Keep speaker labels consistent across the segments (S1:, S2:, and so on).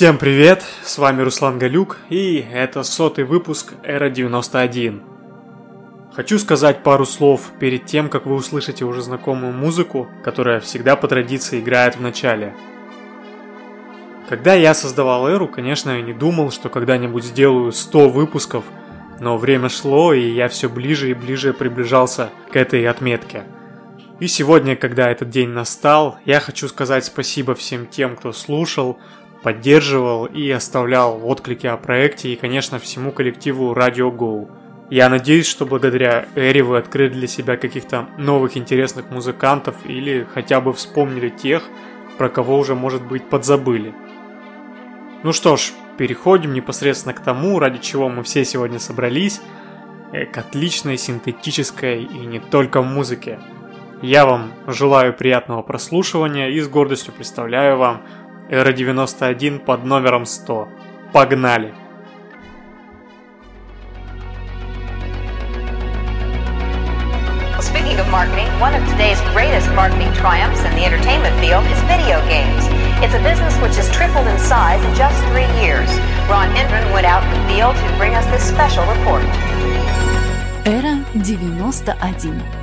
S1: Всем привет, с вами Руслан Галюк, и это сотый выпуск Эра 91. Хочу сказать пару слов перед тем, как вы услышите уже знакомую музыку, которая всегда по традиции играет в начале. Когда я создавал Эру, конечно, я не думал, что когда-нибудь сделаю 100 выпусков, но время шло, и я все ближе и ближе приближался к этой отметке. И сегодня, когда этот день настал, я хочу сказать спасибо всем тем, кто слушал, поддерживал и оставлял отклики о проекте и, конечно, всему коллективу Radio Go. Я надеюсь, что благодаря Эре вы открыли для себя каких-то новых интересных музыкантов или хотя бы вспомнили тех, про кого уже, может быть, подзабыли. Ну что ж, переходим непосредственно к тому, ради чего мы все сегодня собрались, э, к отличной синтетической и не только музыке. Я вам желаю приятного прослушивания и с гордостью представляю вам Эра 91 под номером 100. Погнали!
S2: Speaking of marketing, one of today's greatest marketing triumphs in the entertainment field is video games. It's a business which has tripled in size in just three years. Ron Hendren went out in the field to bring us this special report.
S3: Эра 91.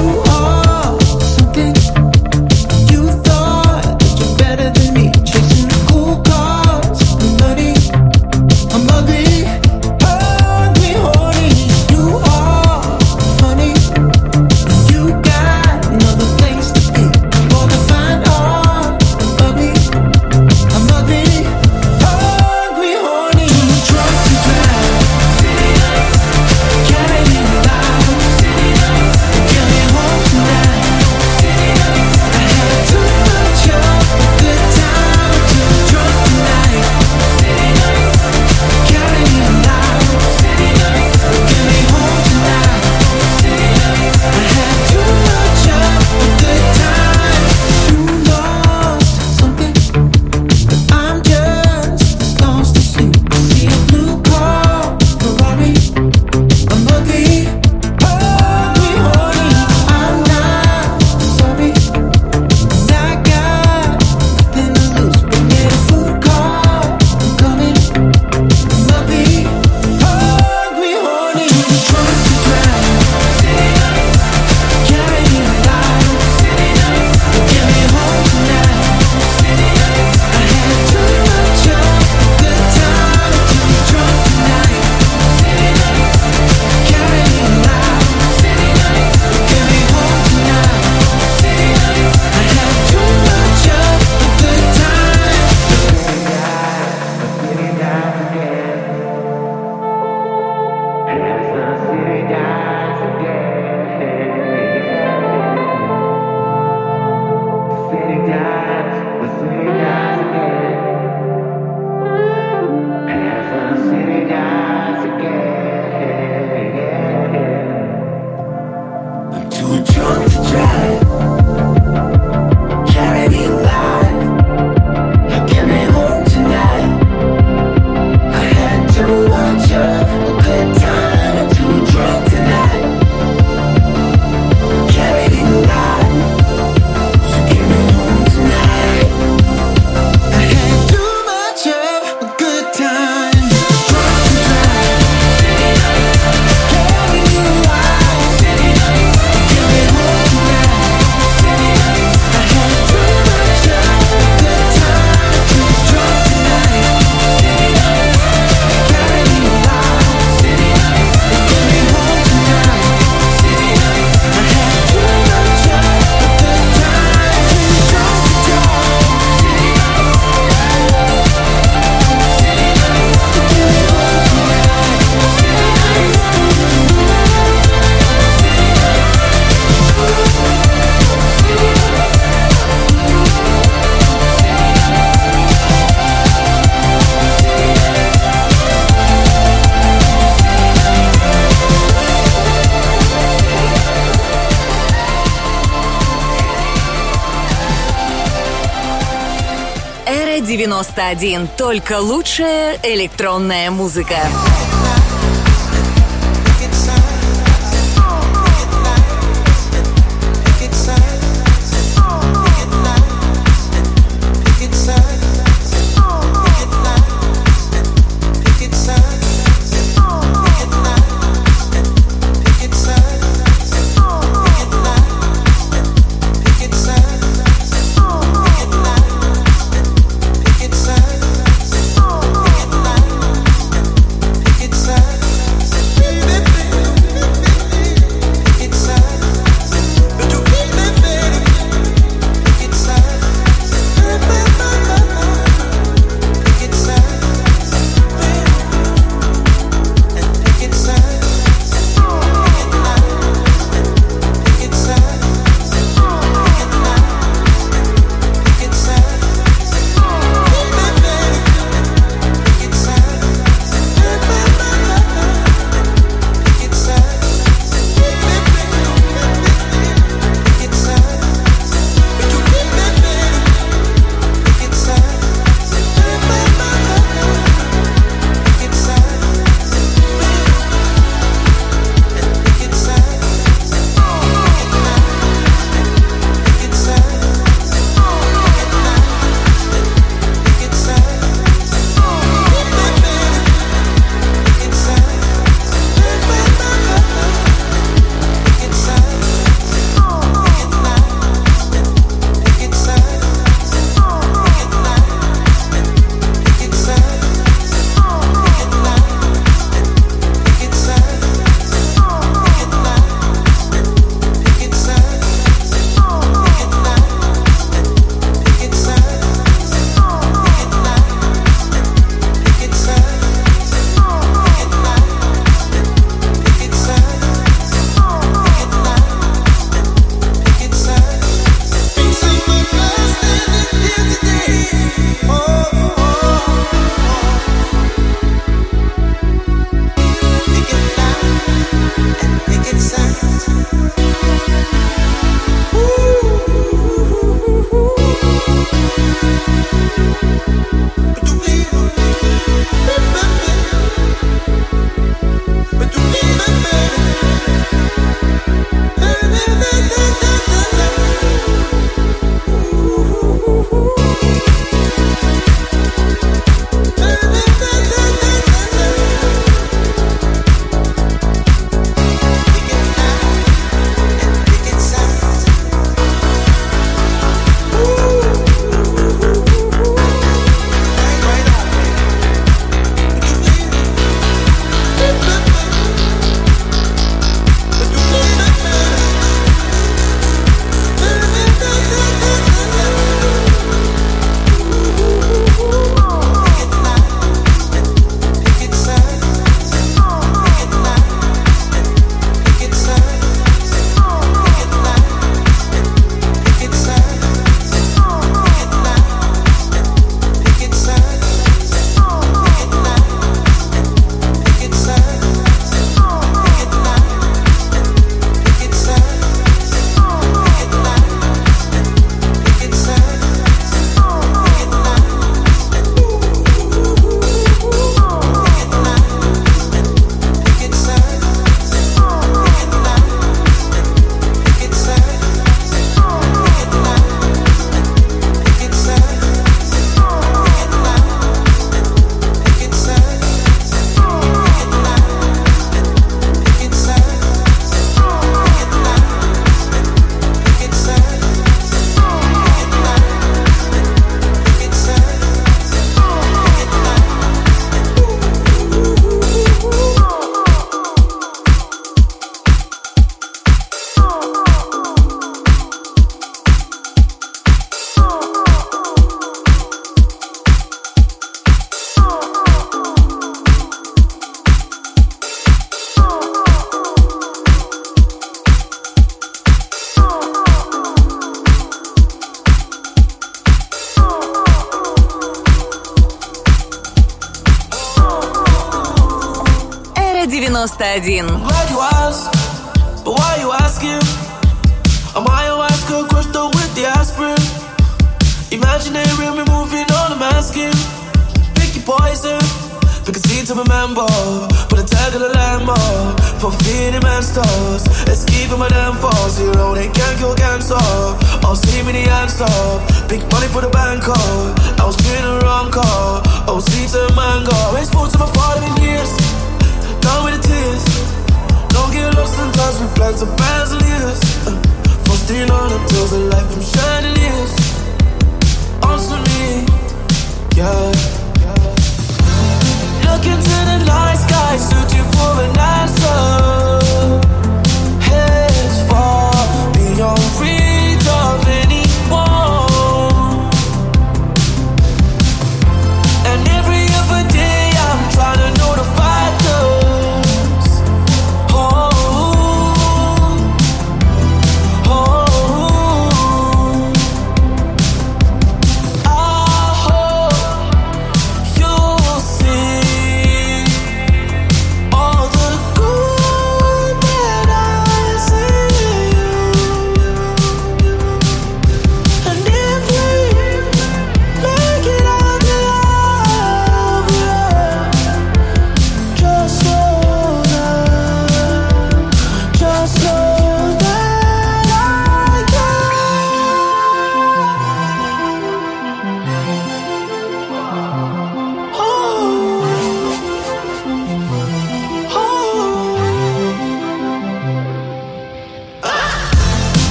S4: You
S5: 91. Только лучшая электронная музыка. 91.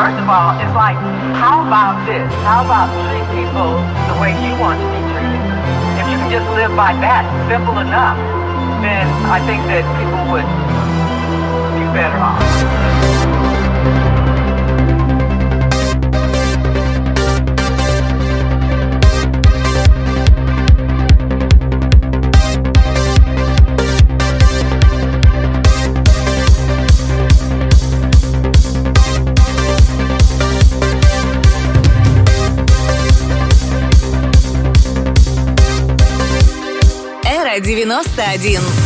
S6: First of all, it's like, how about this? How about treat people the way you want to be treated? If you can just live by that, simple enough, then I think that people would be better off.
S7: 91.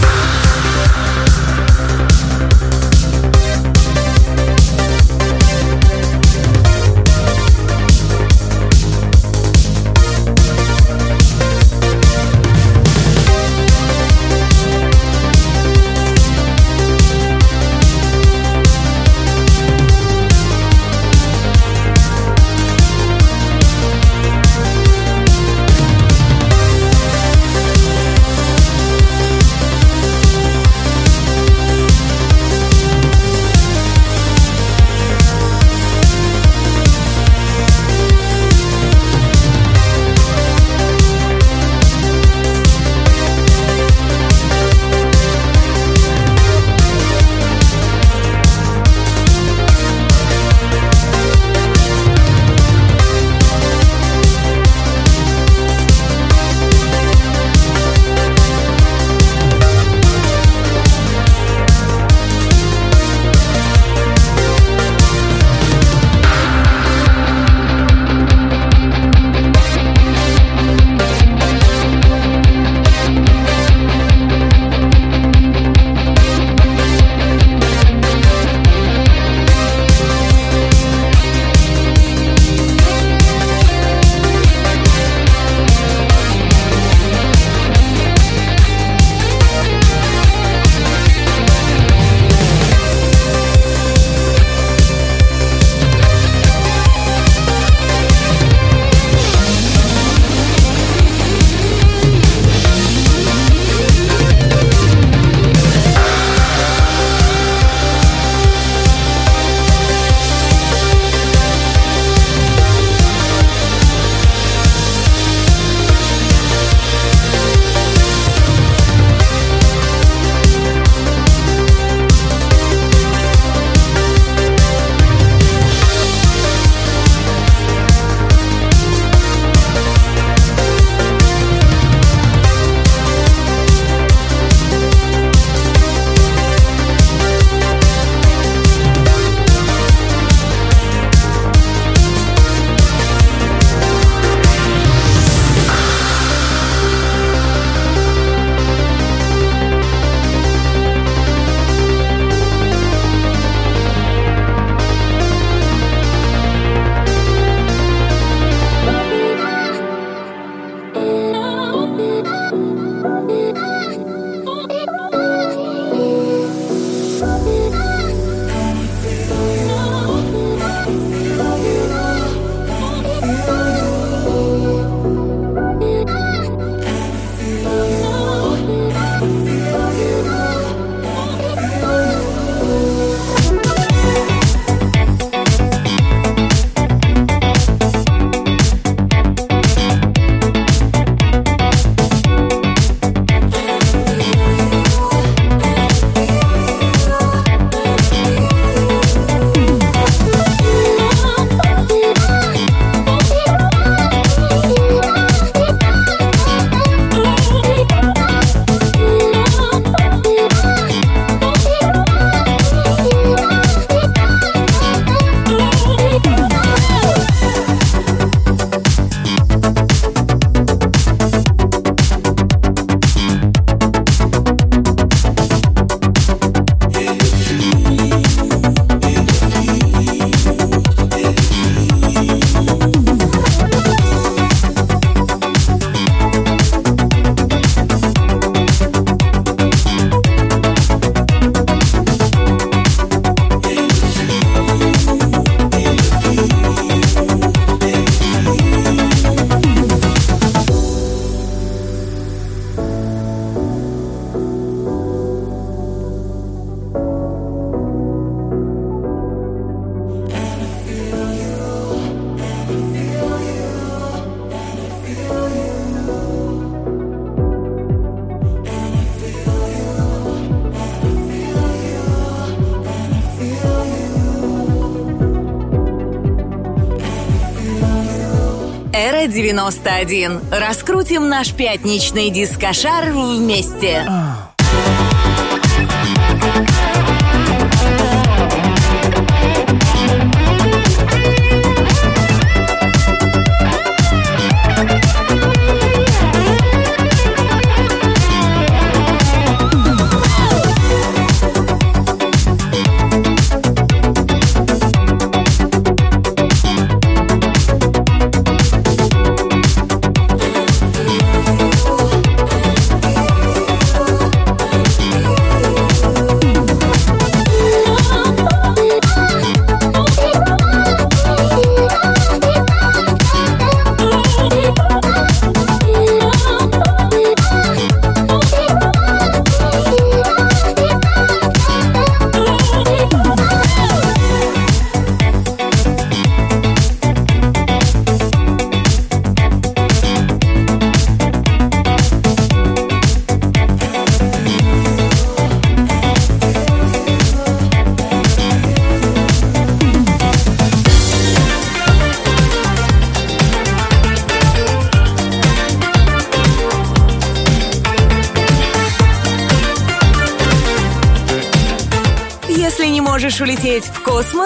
S8: 91. Раскрутим наш пятничный дискошар вместе. А.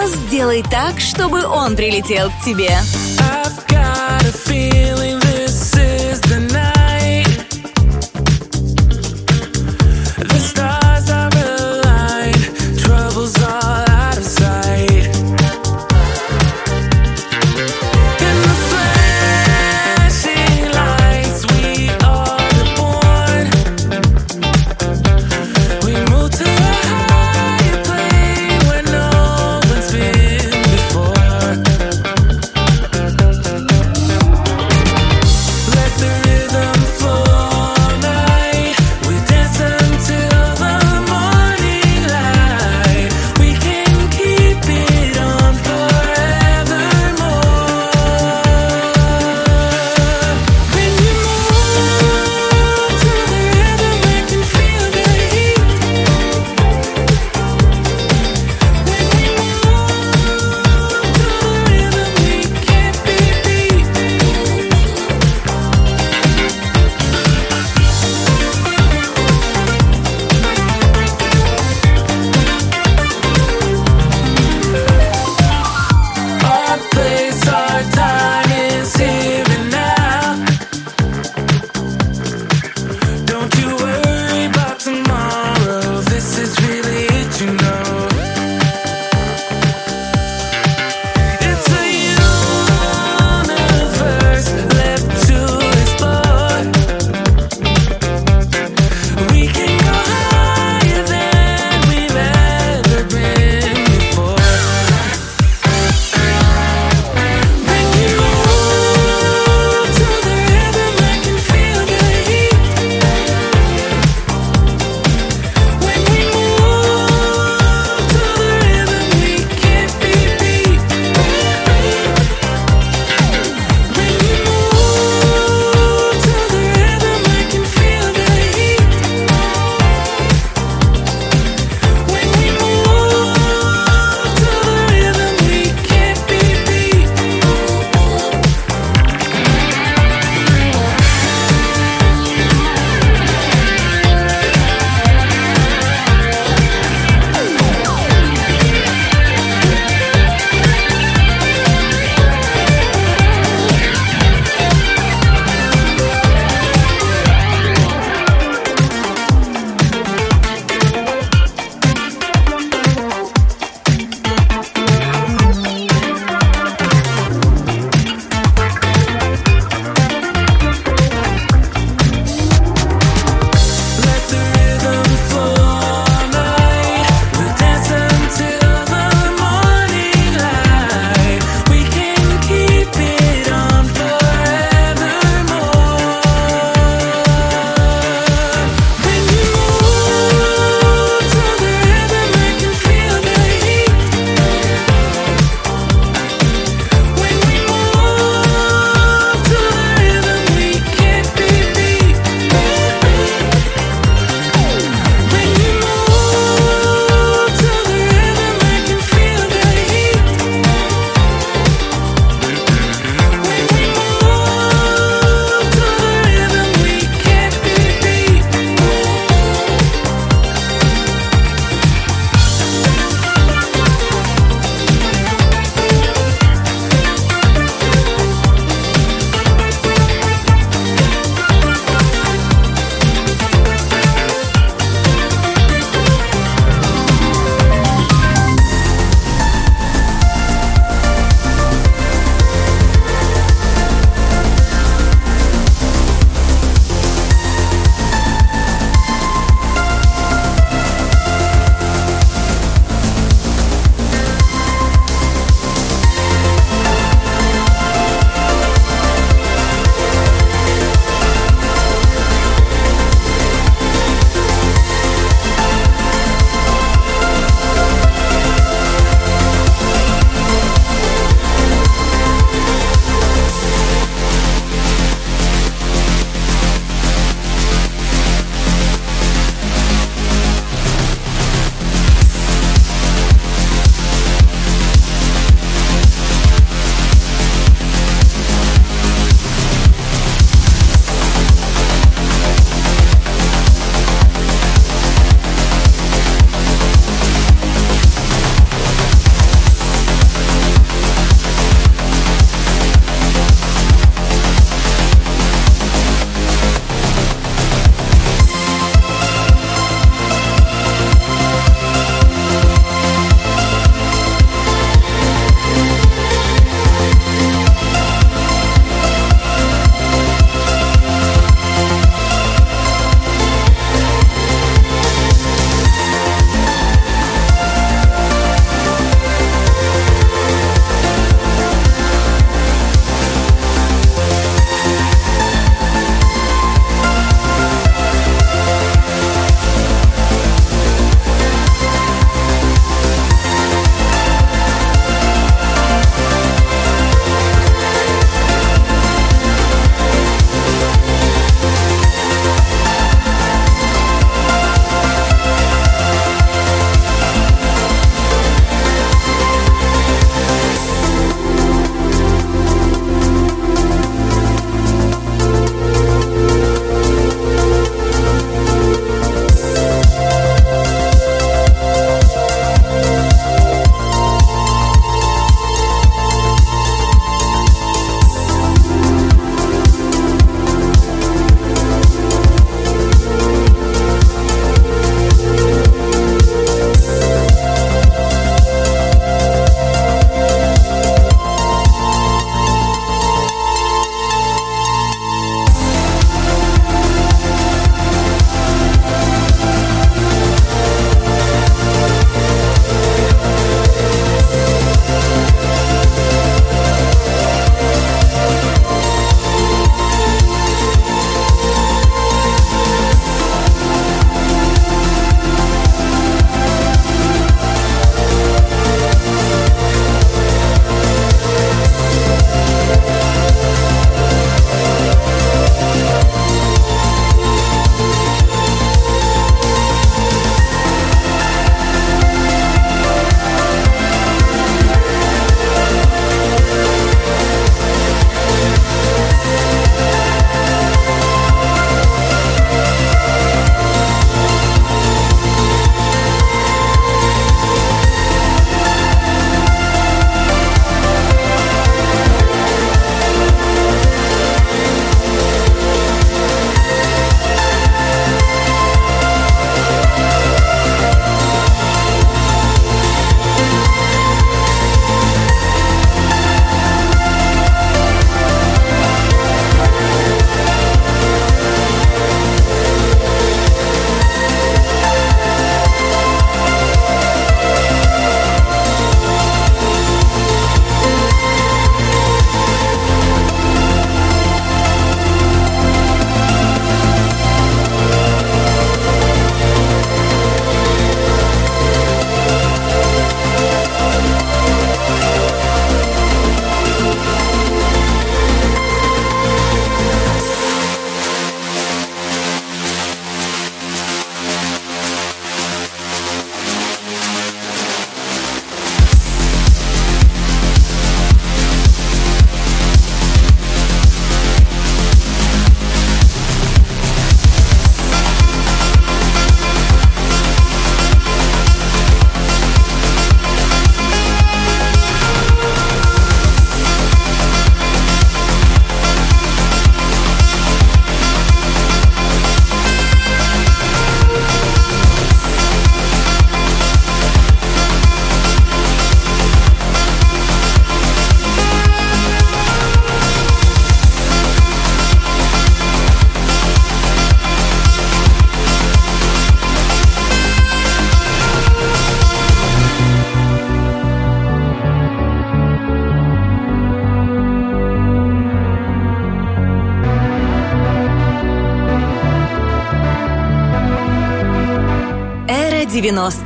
S8: сделай так, чтобы он прилетел к тебе.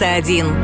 S7: Эра-91.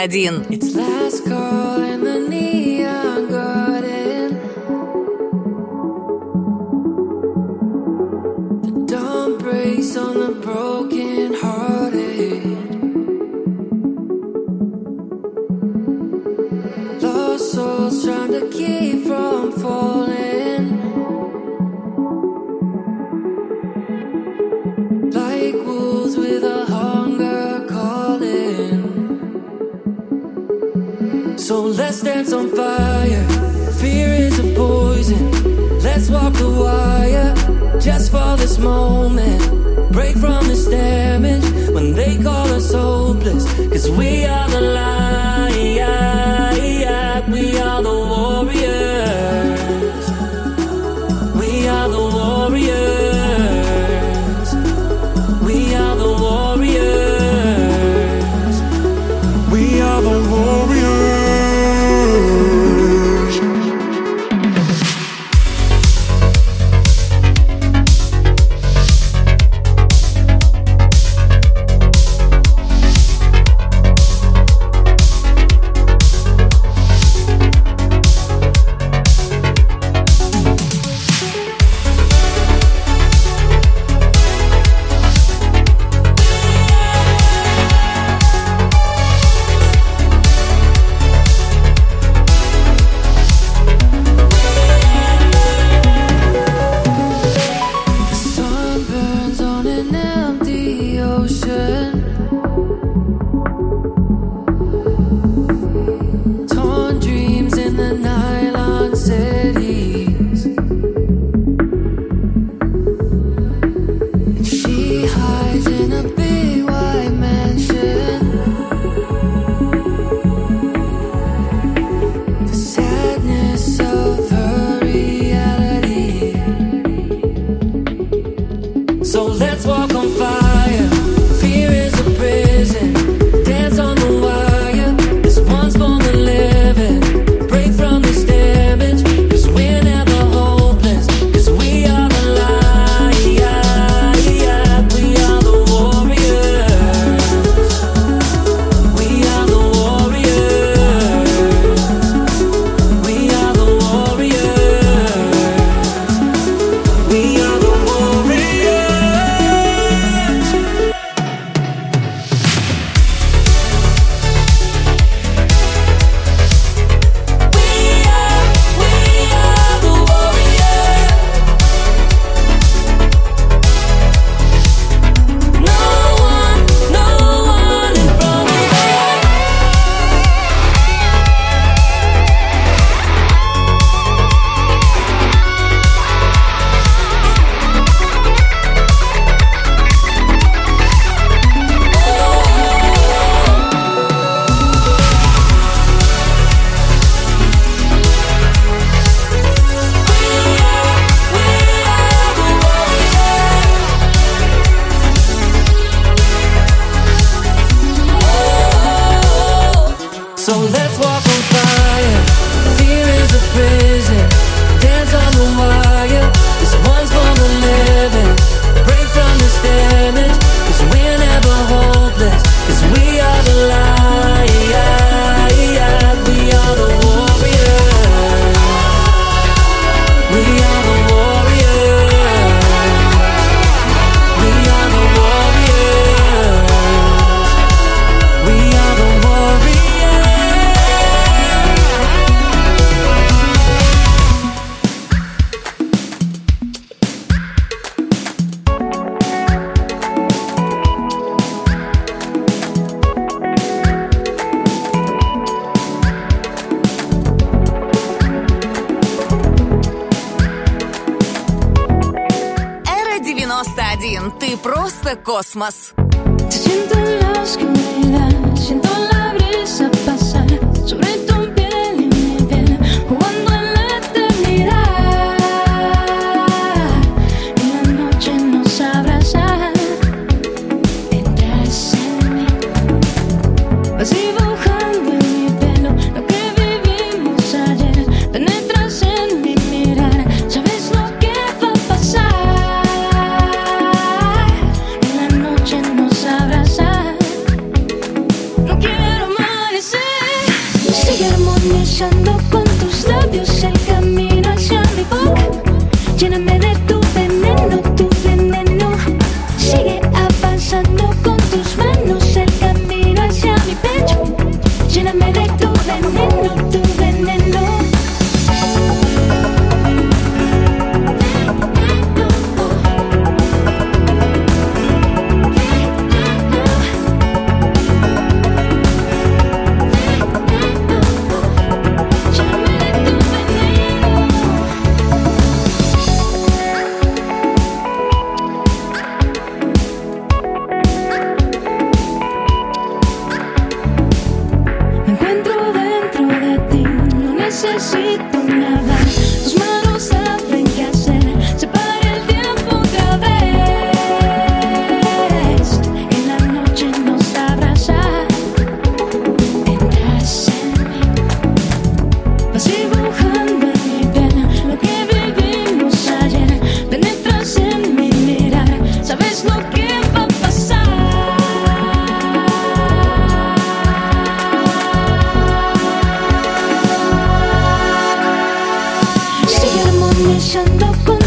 S5: один.
S8: It's like we
S5: Te
S3: siento en la oscuridad, siento la
S9: Chân.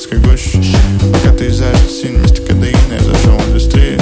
S9: сладкой гощи Пока ты из-за вместо кадеина я зашел
S7: быстрее?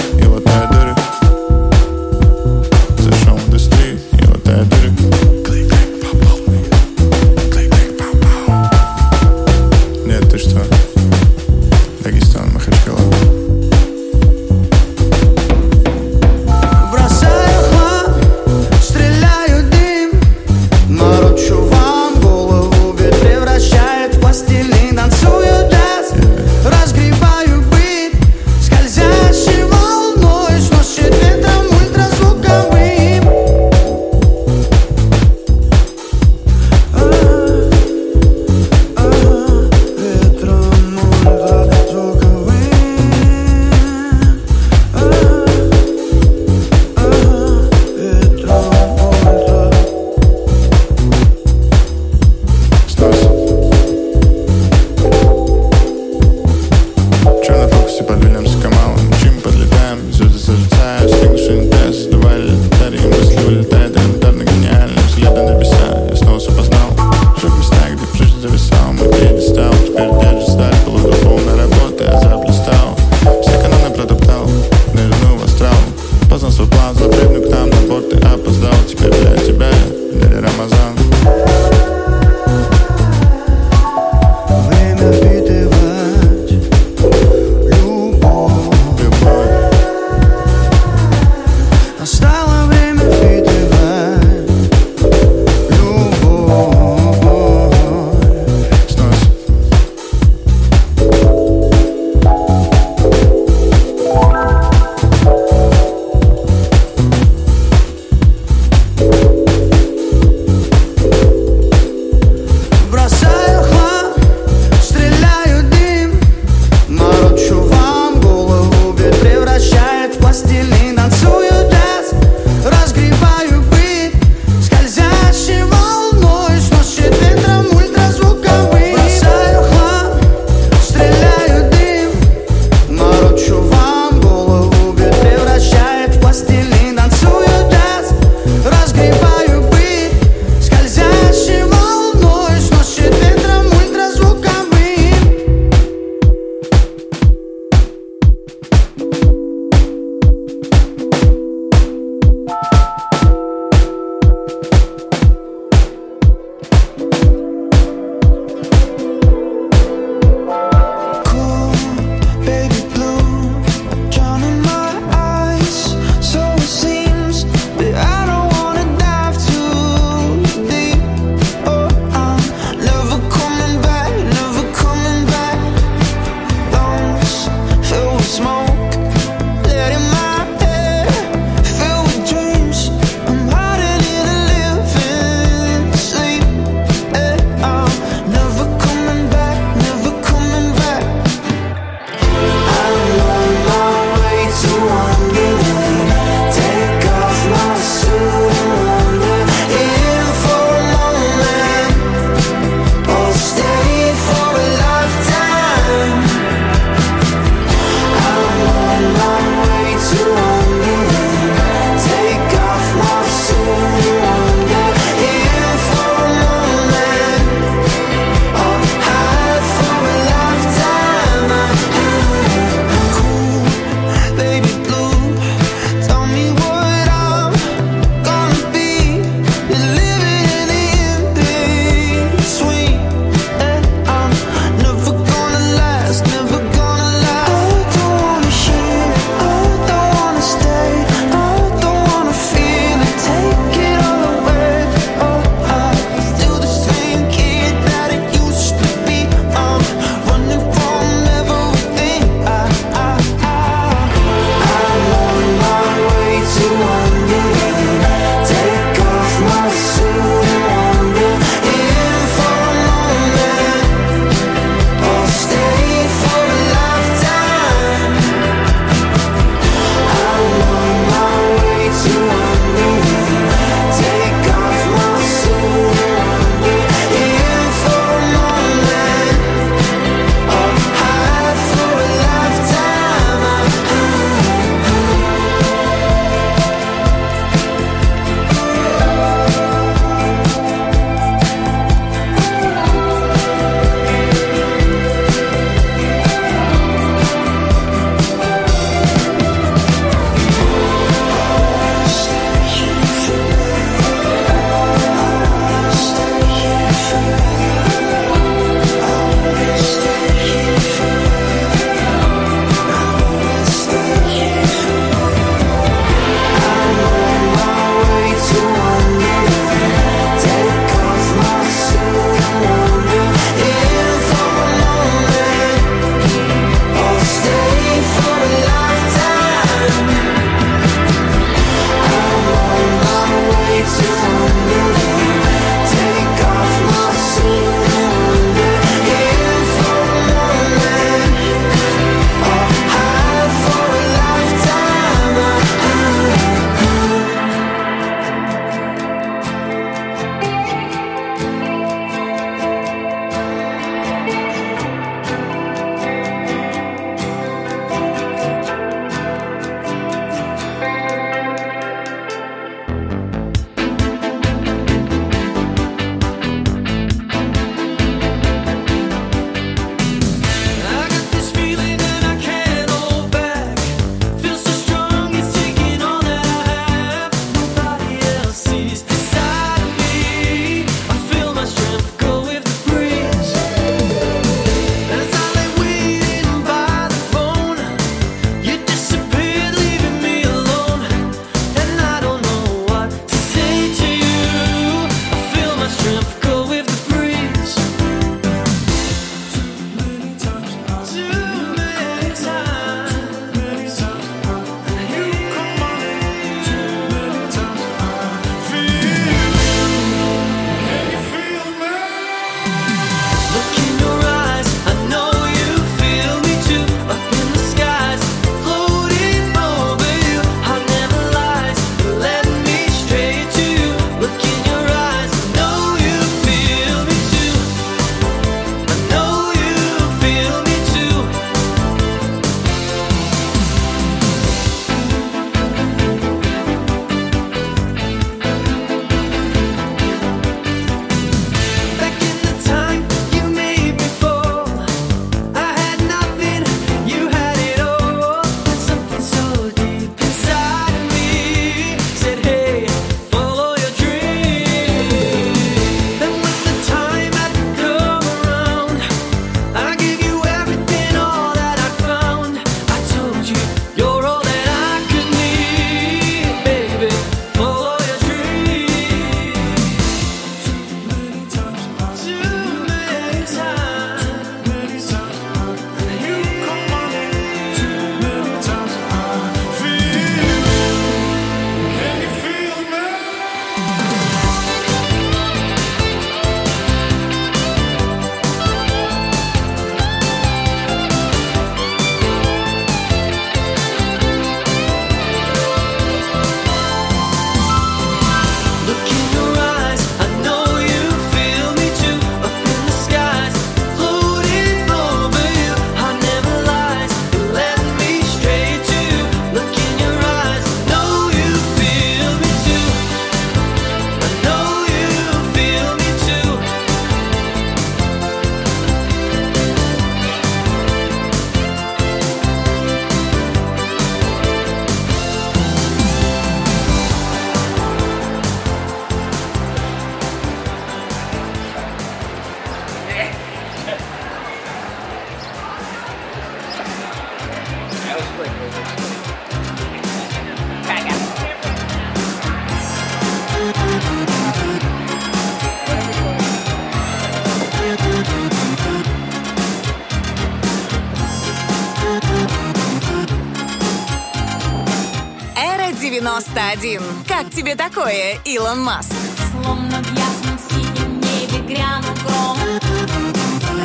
S7: 1. Как тебе такое, Илон Маск?
S10: Словно в ясном синем небе грянул гром,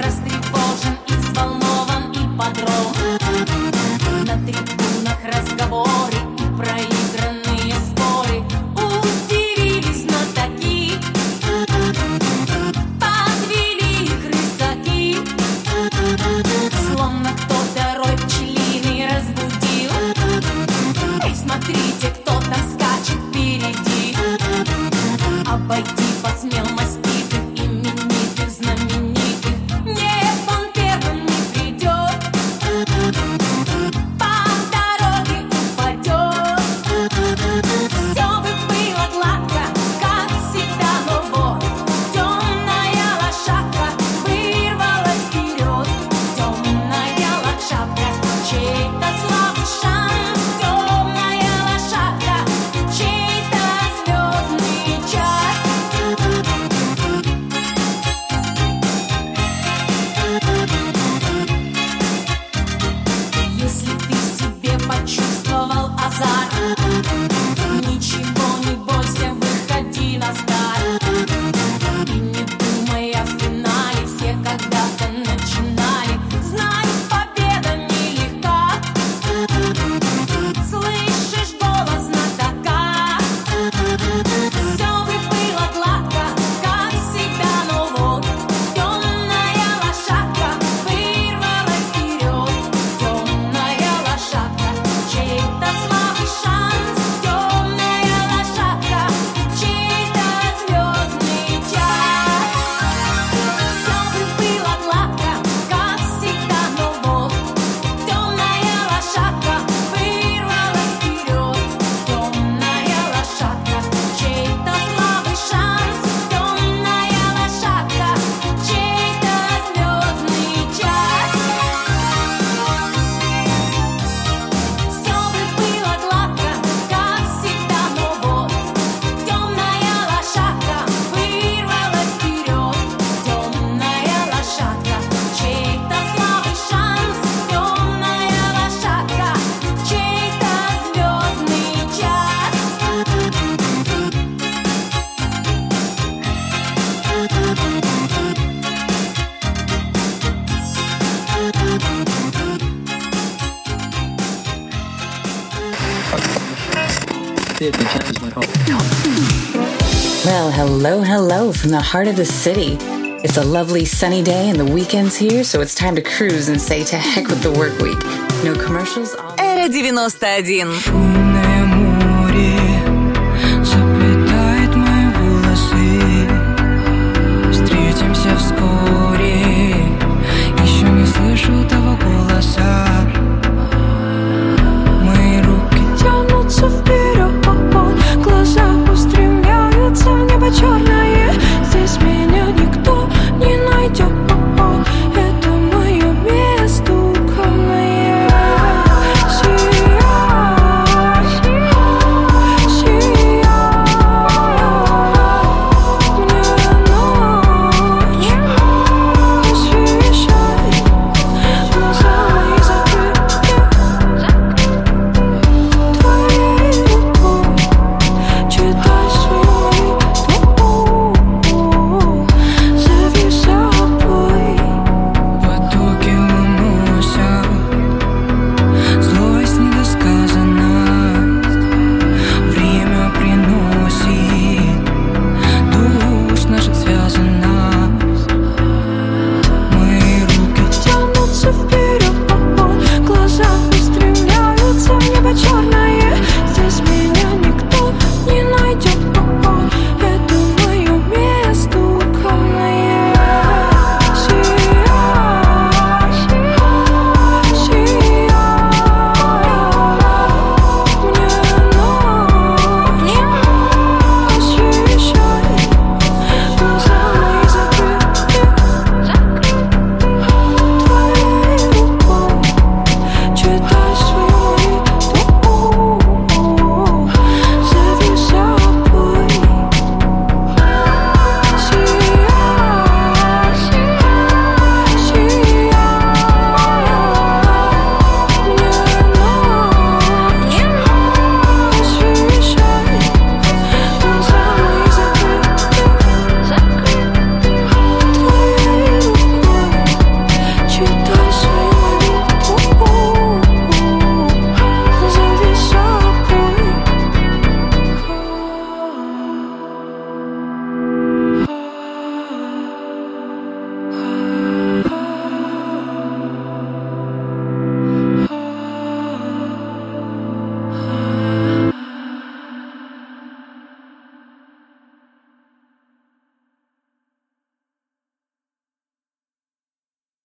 S10: Растревожен и взволнован и подром.
S11: from the heart of the city. It's a lovely sunny day and the weekend's here, so it's time to cruise and say to heck with the work week. No commercials.
S7: Era 91.